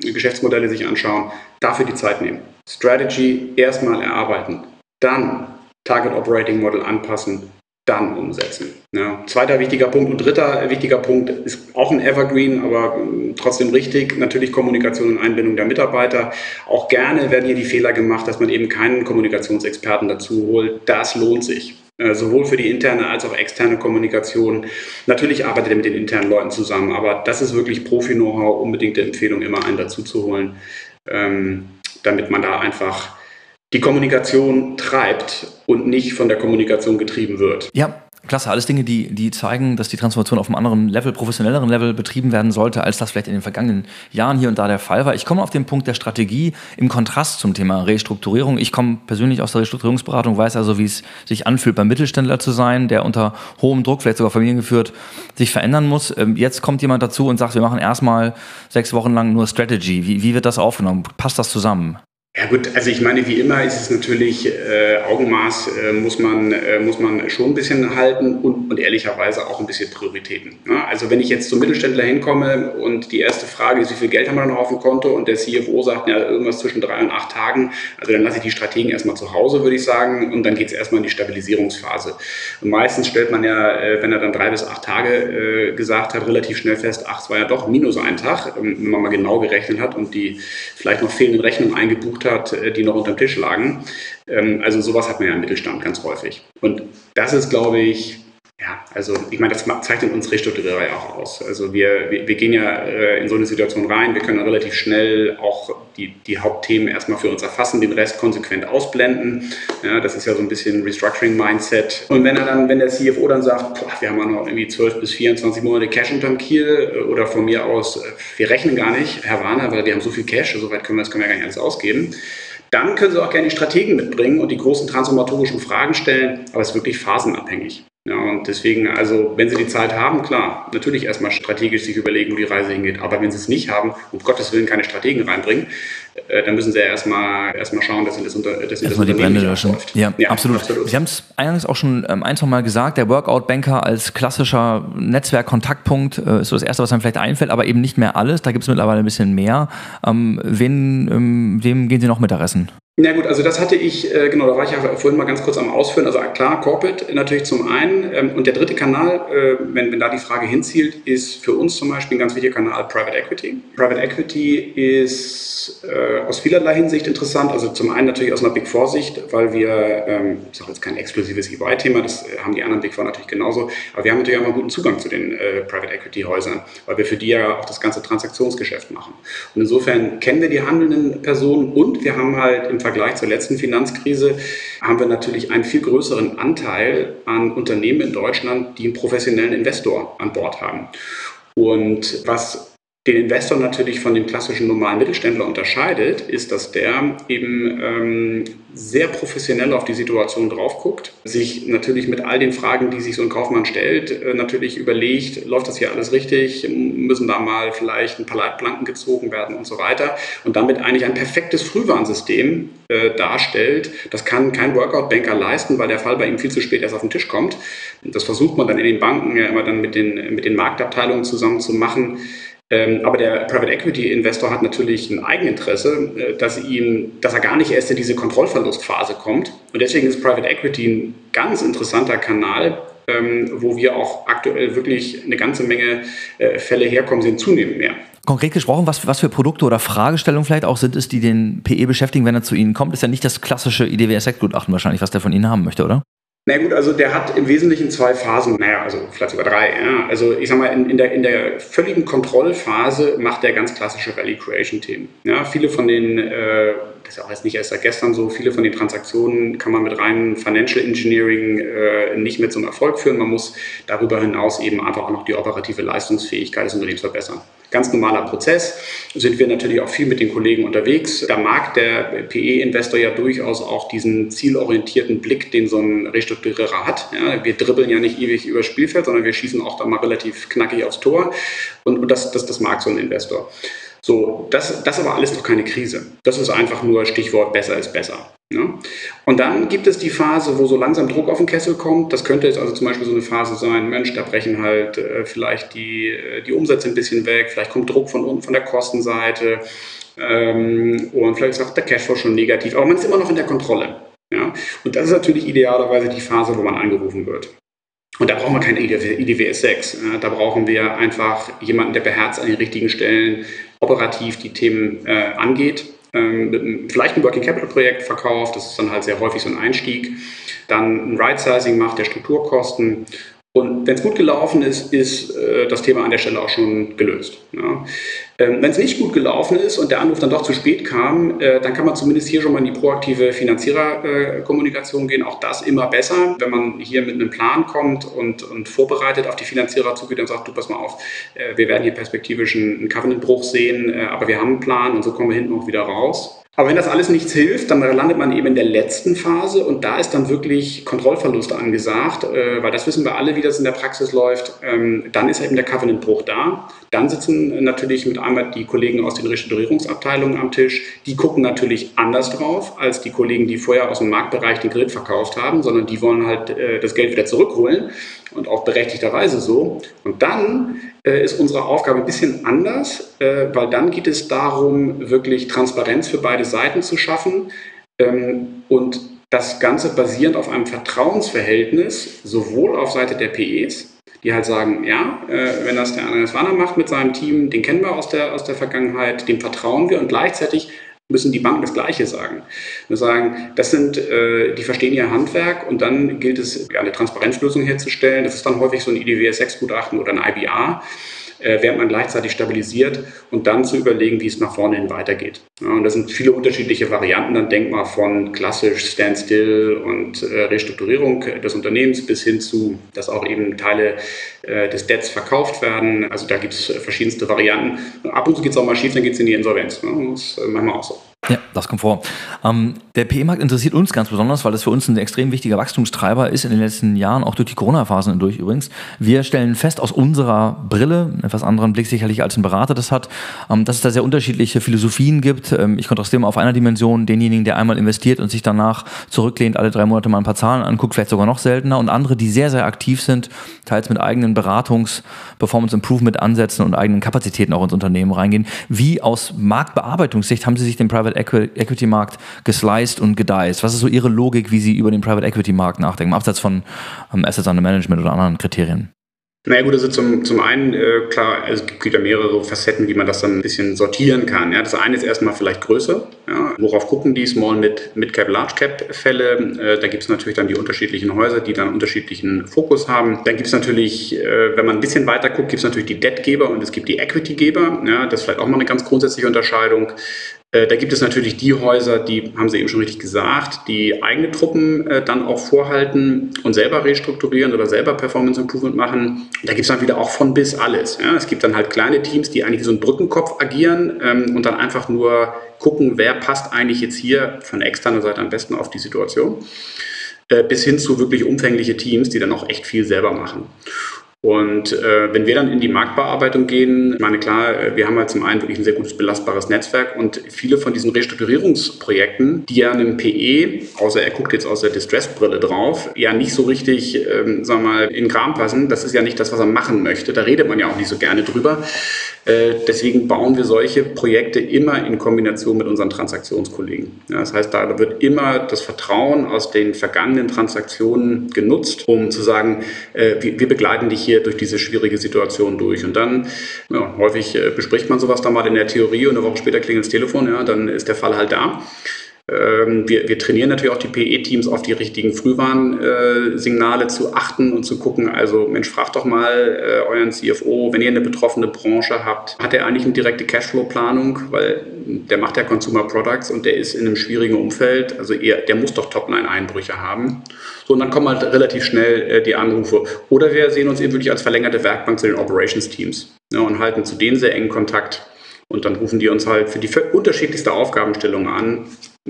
[SPEAKER 1] Geschäftsmodelle sich anschauen, dafür die Zeit nehmen. Strategy erstmal erarbeiten dann Target Operating Model anpassen, dann umsetzen. Ja. Zweiter wichtiger Punkt und dritter wichtiger Punkt ist auch ein Evergreen, aber ähm, trotzdem richtig, natürlich Kommunikation und Einbindung der Mitarbeiter. Auch gerne werden hier die Fehler gemacht, dass man eben keinen Kommunikationsexperten dazu holt. Das lohnt sich. Äh, sowohl für die interne als auch externe Kommunikation. Natürlich arbeitet er mit den internen Leuten zusammen, aber das ist wirklich Profi-Know-how, unbedingte Empfehlung, immer einen dazu zu holen, ähm, damit man da einfach die Kommunikation treibt und nicht von der Kommunikation getrieben wird.
[SPEAKER 2] Ja, Klasse, alles Dinge, die, die zeigen, dass die Transformation auf einem anderen Level, professionelleren Level betrieben werden sollte, als das vielleicht in den vergangenen Jahren hier und da der Fall war. Ich komme auf den Punkt der Strategie im Kontrast zum Thema Restrukturierung. Ich komme persönlich aus der Restrukturierungsberatung, weiß also, wie es sich anfühlt, beim Mittelständler zu sein, der unter hohem Druck, vielleicht sogar familiengeführt, sich verändern muss. Ähm, jetzt kommt jemand dazu und sagt, wir machen erstmal sechs Wochen lang nur Strategy. Wie, wie wird das aufgenommen? Passt das zusammen?
[SPEAKER 1] Ja gut, also ich meine, wie immer ist es natürlich, äh, Augenmaß äh, muss, man, äh, muss man schon ein bisschen halten und, und ehrlicherweise auch ein bisschen Prioritäten. Ne? Also wenn ich jetzt zum Mittelständler hinkomme und die erste Frage ist, wie viel Geld haben wir noch auf dem Konto und der CFO sagt, ja, irgendwas zwischen drei und acht Tagen, also dann lasse ich die Strategen erstmal zu Hause, würde ich sagen, und dann geht es erstmal in die Stabilisierungsphase. Und meistens stellt man ja, äh, wenn er dann drei bis acht Tage äh, gesagt hat, relativ schnell fest, ach, es war ja doch minus ein Tag, ähm, wenn man mal genau gerechnet hat und die vielleicht noch fehlenden Rechnungen eingebucht hat, äh, die noch unterm Tisch lagen. Ähm, also sowas hat man ja im Mittelstand ganz häufig. Und das ist, glaube ich, ja, also ich meine, das zeichnet uns Restrukturierer ja auch aus. Also wir, wir, wir, gehen ja äh, in so eine Situation rein, wir können relativ schnell auch die, die Hauptthemen erstmal für uns erfassen, den Rest konsequent ausblenden. Ja, das ist ja so ein bisschen Restructuring-Mindset. Und wenn er dann, wenn der CFO dann sagt, boah, wir haben ja noch irgendwie 12 bis 24 Monate Cash unterm Kiel äh, oder von mir aus, äh, wir rechnen gar nicht, Herr Warner, weil wir haben so viel Cash, so weit können wir das können wir gar nicht alles ausgeben. Dann können Sie auch gerne die Strategen mitbringen und die großen transformatorischen Fragen stellen, aber es ist wirklich phasenabhängig. Ja, und deswegen, also wenn Sie die Zeit haben, klar, natürlich erstmal strategisch sich überlegen, wo die Reise hingeht. Aber wenn Sie es nicht haben, um Gottes Willen keine Strategen reinbringen, äh, dann müssen Sie ja erstmal, erstmal schauen, dass Sie das, unter, dass Sie das
[SPEAKER 2] Unternehmen die Brände löschen. Ja, ja, absolut. absolut. Sie haben es eingangs auch schon ähm, ein, zwei Mal gesagt, der Workout-Banker als klassischer Netzwerk-Kontaktpunkt äh, ist so das Erste, was einem vielleicht einfällt, aber eben nicht mehr alles. Da gibt es mittlerweile ein bisschen mehr. Ähm, wen, ähm, wem gehen Sie noch Mittagessen?
[SPEAKER 1] Na gut, also das hatte ich, äh, genau, da war ich ja vorhin mal ganz kurz am Ausführen. Also klar, Corporate natürlich zum einen. Ähm, und der dritte Kanal, äh, wenn, wenn da die Frage hinzielt, ist für uns zum Beispiel ein ganz wichtiger Kanal Private Equity. Private Equity ist äh, aus vielerlei Hinsicht interessant. Also zum einen natürlich aus einer Big Four Sicht, weil wir, ähm, ich sage jetzt kein exklusives EY-Thema, das haben die anderen Big Four natürlich genauso, aber wir haben natürlich auch mal guten Zugang zu den äh, Private Equity Häusern, weil wir für die ja auch das ganze Transaktionsgeschäft machen. Und insofern kennen wir die handelnden Personen und wir haben halt im Vergleich zur letzten Finanzkrise haben wir natürlich einen viel größeren Anteil an Unternehmen in Deutschland, die einen professionellen Investor an Bord haben. Und was den Investor natürlich von dem klassischen normalen Mittelständler unterscheidet, ist, dass der eben ähm, sehr professionell auf die Situation drauf guckt, sich natürlich mit all den Fragen, die sich so ein Kaufmann stellt, äh, natürlich überlegt, läuft das hier alles richtig, müssen da mal vielleicht ein paar Leitplanken gezogen werden und so weiter und damit eigentlich ein perfektes Frühwarnsystem äh, darstellt. Das kann kein Workout-Banker leisten, weil der Fall bei ihm viel zu spät erst auf den Tisch kommt. Das versucht man dann in den Banken ja immer dann mit den, mit den Marktabteilungen zusammen zu machen. Ähm, aber der Private Equity Investor hat natürlich ein Eigeninteresse, äh, dass, ihm, dass er gar nicht erst in diese Kontrollverlustphase kommt. Und deswegen ist Private Equity ein ganz interessanter Kanal, ähm, wo wir auch aktuell wirklich eine ganze Menge äh, Fälle herkommen, sind zunehmend mehr.
[SPEAKER 2] Konkret gesprochen, was, was für Produkte oder Fragestellungen vielleicht auch sind es, die den PE beschäftigen, wenn er zu Ihnen kommt, ist ja nicht das klassische IDWS-Gutachten wahrscheinlich, was der von Ihnen haben möchte, oder?
[SPEAKER 1] Na gut, also der hat im Wesentlichen zwei Phasen, naja, also vielleicht sogar drei. Ja. Also ich sag mal, in, in, der, in der völligen Kontrollphase macht der ganz klassische Value Creation Themen. Ja, viele von den, äh, das ist auch jetzt nicht erst seit gestern so, viele von den Transaktionen kann man mit reinem Financial Engineering äh, nicht mehr zum Erfolg führen. Man muss darüber hinaus eben einfach auch noch die operative Leistungsfähigkeit des Unternehmens verbessern ganz normaler Prozess. Sind wir natürlich auch viel mit den Kollegen unterwegs. Da mag der PE-Investor ja durchaus auch diesen zielorientierten Blick, den so ein Restrukturierer hat. Ja, wir dribbeln ja nicht ewig über Spielfeld, sondern wir schießen auch da mal relativ knackig aufs Tor. Und, und das, das, das mag so ein Investor. So, das, das aber alles noch keine Krise. Das ist einfach nur Stichwort besser ist besser. Ne? Und dann gibt es die Phase, wo so langsam Druck auf den Kessel kommt. Das könnte jetzt also zum Beispiel so eine Phase sein, Mensch, da brechen halt äh, vielleicht die, äh, die Umsätze ein bisschen weg, vielleicht kommt Druck von von der Kostenseite ähm, und vielleicht ist auch der Cashflow schon negativ, aber man ist immer noch in der Kontrolle. Ja? Und das ist natürlich idealerweise die Phase, wo man angerufen wird. Und da brauchen wir kein IDWS 6. Ja? Da brauchen wir einfach jemanden, der beherzt an den richtigen Stellen operativ die Themen äh, angeht ähm, vielleicht ein Working Capital Projekt verkauft, das ist dann halt sehr häufig so ein Einstieg, dann ein Right Sizing macht der Strukturkosten und wenn es gut gelaufen ist, ist äh, das Thema an der Stelle auch schon gelöst. Ja. Ähm, wenn es nicht gut gelaufen ist und der Anruf dann doch zu spät kam, äh, dann kann man zumindest hier schon mal in die proaktive Finanziererkommunikation äh, gehen. Auch das immer besser, wenn man hier mit einem Plan kommt und, und vorbereitet auf die Finanzierer zugeht und sagt, du pass mal auf, äh, wir werden hier perspektivisch einen Covenant-Bruch sehen, äh, aber wir haben einen Plan und so kommen wir hinten auch wieder raus. Aber wenn das alles nichts hilft, dann landet man eben in der letzten Phase und da ist dann wirklich Kontrollverlust angesagt, äh, weil das wissen wir alle, wie das in der Praxis läuft. Ähm, dann ist eben der Covenant-Bruch da. Dann sitzen natürlich mit einmal die Kollegen aus den Restrukturierungsabteilungen am Tisch. Die gucken natürlich anders drauf als die Kollegen, die vorher aus dem Marktbereich den Grid verkauft haben, sondern die wollen halt äh, das Geld wieder zurückholen und auch berechtigterweise so. Und dann äh, ist unsere Aufgabe ein bisschen anders, äh, weil dann geht es darum, wirklich Transparenz für beide Seiten zu schaffen ähm, und das Ganze basierend auf einem Vertrauensverhältnis, sowohl auf Seite der PEs, die halt sagen, ja, äh, wenn das der Andreas Warner macht mit seinem Team, den kennen wir aus der, aus der Vergangenheit, dem vertrauen wir und gleichzeitig müssen die Banken das Gleiche sagen. Wir sagen, das sind, äh, die verstehen ihr Handwerk und dann gilt es, eine Transparenzlösung herzustellen. Das ist dann häufig so ein IDWS 6-Gutachten oder ein IBA während man gleichzeitig stabilisiert und dann zu überlegen, wie es nach vorne hin weitergeht. Ja, und das sind viele unterschiedliche Varianten. Dann denk mal von klassisch Standstill und äh, Restrukturierung des Unternehmens bis hin zu, dass auch eben Teile äh, des Debts verkauft werden. Also da gibt es verschiedenste Varianten. Ab und zu geht es auch mal schief, dann geht es in die Insolvenz. Ne? Das ist manchmal auch so.
[SPEAKER 2] Ja, das kommt vor. Ähm, der PE-Markt interessiert uns ganz besonders, weil das für uns ein extrem wichtiger Wachstumstreiber ist in den letzten Jahren, auch durch die Corona-Phasen hindurch übrigens. Wir stellen fest aus unserer Brille, etwas anderen Blick sicherlich als ein Berater das hat, ähm, dass es da sehr unterschiedliche Philosophien gibt. Ähm, ich kontrastiere mal auf einer Dimension denjenigen, der einmal investiert und sich danach zurücklehnt, alle drei Monate mal ein paar Zahlen anguckt, vielleicht sogar noch seltener und andere, die sehr, sehr aktiv sind, teils mit eigenen Beratungs-, Performance-Improvement-Ansätzen und eigenen Kapazitäten auch ins Unternehmen reingehen. Wie aus Marktbearbeitungssicht haben Sie sich den Private Private Equity Markt gesliced und gediced? Was ist so Ihre Logik, wie Sie über den Private Equity Markt nachdenken, abseits von ähm, Assets under Management oder anderen Kriterien?
[SPEAKER 1] Naja gut, also zum, zum einen, äh, klar, es gibt ja mehrere Facetten, wie man das dann ein bisschen sortieren kann. Ja. Das eine ist erstmal vielleicht Größe. Ja. Worauf gucken die Small, Mid, Mid Cap, Large Cap Fälle? Äh, da gibt es natürlich dann die unterschiedlichen Häuser, die dann unterschiedlichen Fokus haben. Dann gibt es natürlich, äh, wenn man ein bisschen weiter guckt, gibt es natürlich die Debtgeber und es gibt die Equitygeber. Ja. Das ist vielleicht auch mal eine ganz grundsätzliche Unterscheidung. Äh, da gibt es natürlich die Häuser, die, haben Sie eben schon richtig gesagt, die eigene Truppen äh, dann auch vorhalten und selber restrukturieren oder selber Performance Improvement machen. Da gibt es dann wieder auch von bis alles. Ja. Es gibt dann halt kleine Teams, die eigentlich wie so ein Brückenkopf agieren ähm, und dann einfach nur gucken, wer passt eigentlich jetzt hier von externer Seite am besten auf die Situation äh, bis hin zu wirklich umfängliche Teams, die dann auch echt viel selber machen. Und äh, wenn wir dann in die Marktbearbeitung gehen, ich meine klar, äh, wir haben halt zum einen wirklich ein sehr gutes belastbares Netzwerk und viele von diesen Restrukturierungsprojekten, die ja einem PE, außer er guckt jetzt aus der Distress-Brille drauf, ja nicht so richtig, ähm, sagen wir mal, in Kram passen. Das ist ja nicht das, was er machen möchte. Da redet man ja auch nicht so gerne drüber. Äh, deswegen bauen wir solche Projekte immer in Kombination mit unseren Transaktionskollegen. Das heißt, da wird immer das Vertrauen aus den vergangenen Transaktionen genutzt, um zu sagen, äh, wir, begleiten dich hier hier durch diese schwierige Situation durch. Und dann, ja, häufig äh, bespricht man sowas dann mal in der Theorie und eine Woche später klingelt das Telefon, ja, dann ist der Fall halt da. Ähm, wir, wir, trainieren natürlich auch die PE-Teams auf die richtigen Frühwarnsignale zu achten und zu gucken, also Mensch, fragt doch mal äh, euren CFO, wenn ihr eine betroffene Branche habt, hat er eigentlich eine direkte Cashflow-Planung, weil der macht ja Consumer Products und der ist in einem schwierigen Umfeld, also er, der muss doch Topline-Einbrüche haben. So, und dann kommen halt relativ schnell äh, die Anrufe. Oder wir sehen uns eben wirklich als verlängerte Werkbank zu den Operations-Teams ja, und halten zu denen sehr engen Kontakt. Und dann rufen die uns halt für die unterschiedlichste Aufgabenstellung an,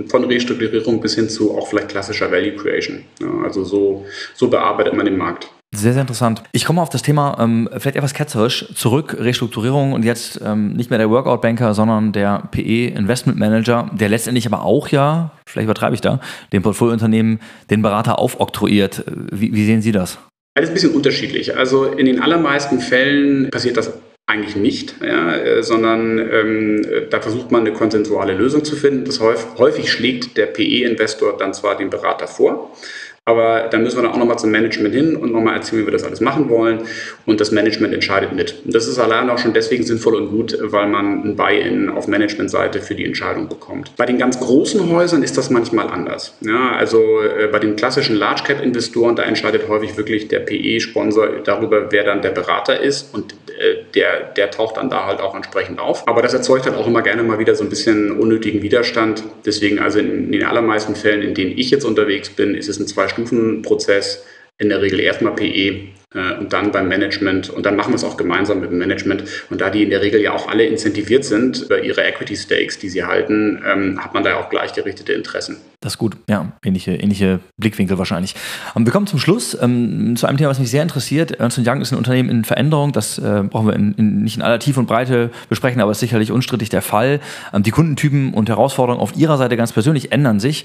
[SPEAKER 1] von Restrukturierung bis hin zu auch vielleicht klassischer Value Creation. Also so, so bearbeitet man den Markt.
[SPEAKER 2] Sehr, sehr interessant. Ich komme auf das Thema ähm, vielleicht etwas ketzerisch zurück, Restrukturierung und jetzt ähm, nicht mehr der Workout-Banker, sondern der PE-Investment-Manager, der letztendlich aber auch ja, vielleicht übertreibe ich da, dem Portfoliounternehmen den Berater aufoktroyiert. Wie, wie sehen Sie das?
[SPEAKER 1] Das ist ein bisschen unterschiedlich. Also in den allermeisten Fällen passiert das eigentlich nicht, ja, äh, sondern ähm, da versucht man eine konsensuale Lösung zu finden. Das häufig, häufig schlägt der PE-Investor dann zwar den Berater vor, aber dann müssen wir dann auch nochmal zum Management hin und nochmal erzählen, wie wir das alles machen wollen. Und das Management entscheidet mit. Und das ist allein auch schon deswegen sinnvoll und gut, weil man ein Buy-in auf Management-Seite für die Entscheidung bekommt. Bei den ganz großen Häusern ist das manchmal anders. Ja, also äh, bei den klassischen Large-Cap-Investoren, da entscheidet häufig wirklich der PE-Sponsor darüber, wer dann der Berater ist. Und äh, der, der taucht dann da halt auch entsprechend auf. Aber das erzeugt halt auch immer gerne mal wieder so ein bisschen unnötigen Widerstand. Deswegen also in, in den allermeisten Fällen, in denen ich jetzt unterwegs bin, ist es ein Zwei-Stufen-Prozess. In der Regel erstmal PE, äh, und dann beim Management. Und dann machen wir es auch gemeinsam mit dem Management. Und da die in der Regel ja auch alle incentiviert sind über ihre Equity Stakes, die sie halten, ähm, hat man da auch gleichgerichtete Interessen.
[SPEAKER 2] Das ist gut, ja, ähnliche, ähnliche Blickwinkel wahrscheinlich. wir kommen zum Schluss ähm, zu einem Thema, was mich sehr interessiert. Ernst Young ist ein Unternehmen in Veränderung. Das äh, brauchen wir in, in, nicht in aller Tiefe und Breite besprechen, aber ist sicherlich unstrittig der Fall. Ähm, die Kundentypen und Herausforderungen auf Ihrer Seite ganz persönlich ändern sich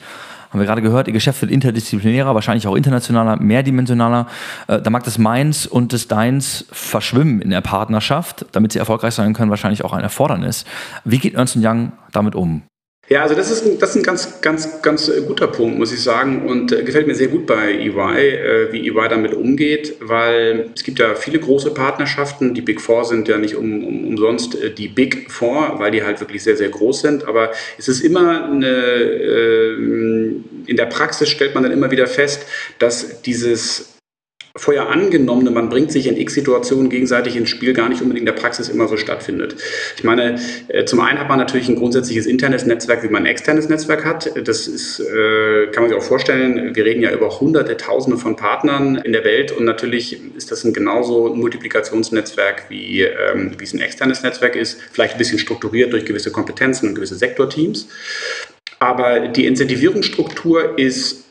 [SPEAKER 2] haben wir gerade gehört, ihr Geschäft wird interdisziplinärer, wahrscheinlich auch internationaler, mehrdimensionaler. Äh, da mag das Meins und das Deins verschwimmen in der Partnerschaft, damit sie erfolgreich sein können, wahrscheinlich auch ein Erfordernis. Wie geht Ernst Young damit um?
[SPEAKER 1] Ja, also das ist ein, das ist ein ganz, ganz, ganz guter Punkt, muss ich sagen, und äh, gefällt mir sehr gut bei EY, äh, wie EY damit umgeht, weil es gibt ja viele große Partnerschaften. Die Big Four sind ja nicht um, um, umsonst äh, die Big Four, weil die halt wirklich sehr, sehr groß sind. Aber es ist immer eine, äh, in der Praxis stellt man dann immer wieder fest, dass dieses vorher angenommene, man bringt sich in X-Situationen gegenseitig ins Spiel, gar nicht unbedingt in der Praxis immer so stattfindet. Ich meine, äh, zum einen hat man natürlich ein grundsätzliches internes Netzwerk, wie man ein externes Netzwerk hat. Das ist, äh, kann man sich auch vorstellen, wir reden ja über hunderte, tausende von Partnern in der Welt und natürlich ist das ein genauso ein Multiplikationsnetzwerk, wie, ähm, wie es ein externes Netzwerk ist, vielleicht ein bisschen strukturiert durch gewisse Kompetenzen und gewisse Sektorteams. Aber die Incentivierungsstruktur ist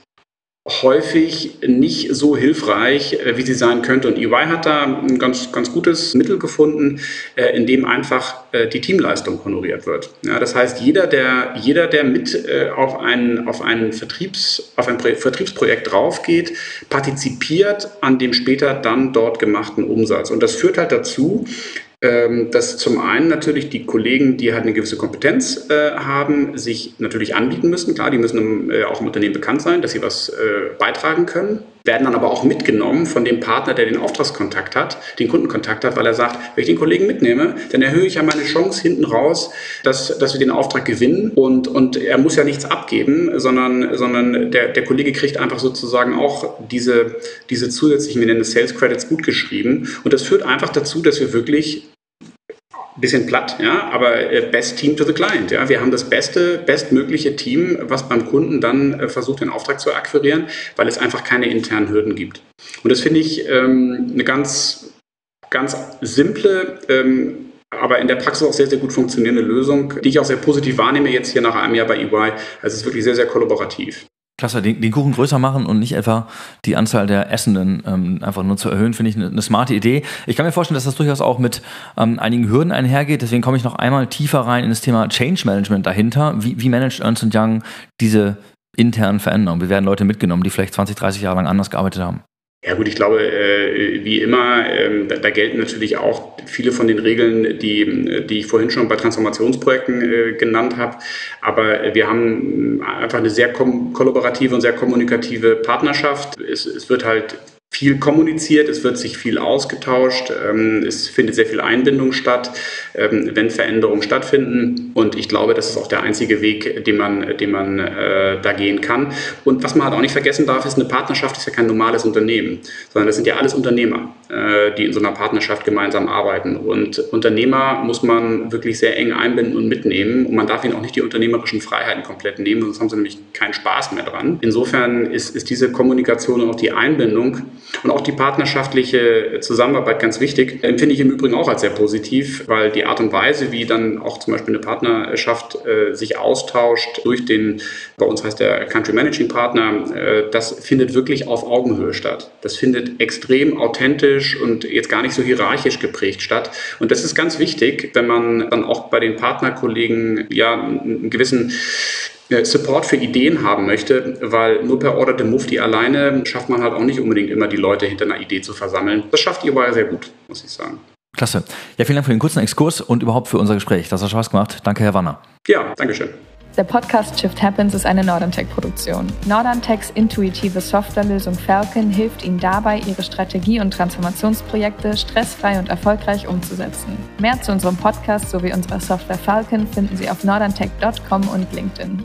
[SPEAKER 1] häufig nicht so hilfreich, äh, wie sie sein könnte. Und EY hat da ein ganz, ganz gutes Mittel gefunden, äh, in dem einfach äh, die Teamleistung honoriert wird. Ja, das heißt, jeder, der, jeder, der mit auf ein, auf ein, Vertriebs, auf ein Vertriebsprojekt draufgeht, partizipiert an dem später dann dort gemachten Umsatz. Und das führt halt dazu, dass zum einen natürlich die Kollegen, die halt eine gewisse Kompetenz äh, haben, sich natürlich anbieten müssen. Klar, die müssen äh, auch im Unternehmen bekannt sein, dass sie was äh, beitragen können, werden dann aber auch mitgenommen von dem Partner, der den Auftragskontakt hat, den Kundenkontakt hat, weil er sagt, wenn ich den Kollegen mitnehme, dann erhöhe ich ja meine Chance hinten raus, dass, dass wir den Auftrag gewinnen. Und, und er muss ja nichts abgeben, sondern, sondern der, der Kollege kriegt einfach sozusagen auch diese, diese zusätzlichen, wir nennen es Sales Credits, gut geschrieben und das führt einfach dazu, dass wir wirklich bisschen platt, ja, aber äh, best team to the client, ja. Wir haben das beste, bestmögliche Team, was beim Kunden dann äh, versucht, den Auftrag zu akquirieren, weil es einfach keine internen Hürden gibt. Und das finde ich ähm, eine ganz, ganz simple, ähm, aber in der Praxis auch sehr, sehr gut funktionierende Lösung, die ich auch sehr positiv wahrnehme jetzt hier nach einem Jahr bei EY. Also es ist wirklich sehr, sehr kollaborativ.
[SPEAKER 2] Klasse, den, den, Kuchen größer machen und nicht etwa die Anzahl der Essenden ähm, einfach nur zu erhöhen, finde ich eine, eine, smarte Idee. Ich kann mir vorstellen, dass das durchaus auch mit ähm, einigen Hürden einhergeht. Deswegen komme ich noch einmal tiefer rein in das Thema Change Management dahinter. Wie, wie managt Ernst Young diese internen Veränderungen? Wie werden Leute mitgenommen, die vielleicht 20, 30 Jahre lang anders gearbeitet haben?
[SPEAKER 1] Ja gut, ich glaube, äh, wie immer, äh, da, da, gelten natürlich auch viele von den Regeln, die, die ich vorhin schon bei Transformationsprojekten äh, genannt habe. Aber wir haben einfach eine sehr kollaborative und sehr kommunikative Partnerschaft. Es, es wird halt viel kommuniziert, es wird sich viel ausgetauscht, ähm, es findet sehr viel Einbindung statt, ähm, wenn Veränderungen stattfinden. Und ich glaube, das ist auch der einzige Weg, den man, den man äh, da gehen kann. Und was man halt auch nicht vergessen darf, ist, eine Partnerschaft ist ja kein normales Unternehmen, sondern das sind ja alles Unternehmer, äh, die in so einer Partnerschaft gemeinsam arbeiten. Und Unternehmer muss man wirklich sehr eng einbinden und mitnehmen. Und man darf ihnen auch nicht die unternehmerischen Freiheiten komplett nehmen, sonst haben sie nämlich keinen Spaß mehr dran. Insofern ist, ist diese Kommunikation und auch die Einbindung und auch die partnerschaftliche Zusammenarbeit ganz wichtig, empfinde ich im Übrigen auch als sehr positiv, weil die Art und Weise, wie dann auch zum Beispiel eine Partnerschaft äh, sich austauscht durch den, bei uns heißt der Country Managing Partner, äh, das findet wirklich auf Augenhöhe statt. Das findet extrem authentisch und jetzt gar nicht so hierarchisch geprägt statt. Und das ist ganz wichtig, wenn man dann auch bei den Partnerkollegen ja einen gewissen Support für Ideen haben möchte, weil nur per Order de Mufti alleine schafft man halt auch nicht unbedingt immer die Leute hinter einer Idee zu versammeln. Das schafft ihr aber sehr gut, muss ich sagen.
[SPEAKER 2] Klasse. Ja, vielen Dank für den kurzen Exkurs und überhaupt für unser Gespräch. Das hat Spaß gemacht. Danke, Herr Wanner.
[SPEAKER 1] Ja, Dankeschön.
[SPEAKER 3] Der Podcast Shift Happens ist eine Norderntech-Produktion. Norderntechs intuitive Softwarelösung Falcon hilft Ihnen dabei, Ihre Strategie- und Transformationsprojekte stressfrei und erfolgreich umzusetzen. Mehr zu unserem Podcast sowie unserer Software Falcon finden Sie auf norderntech.com und LinkedIn.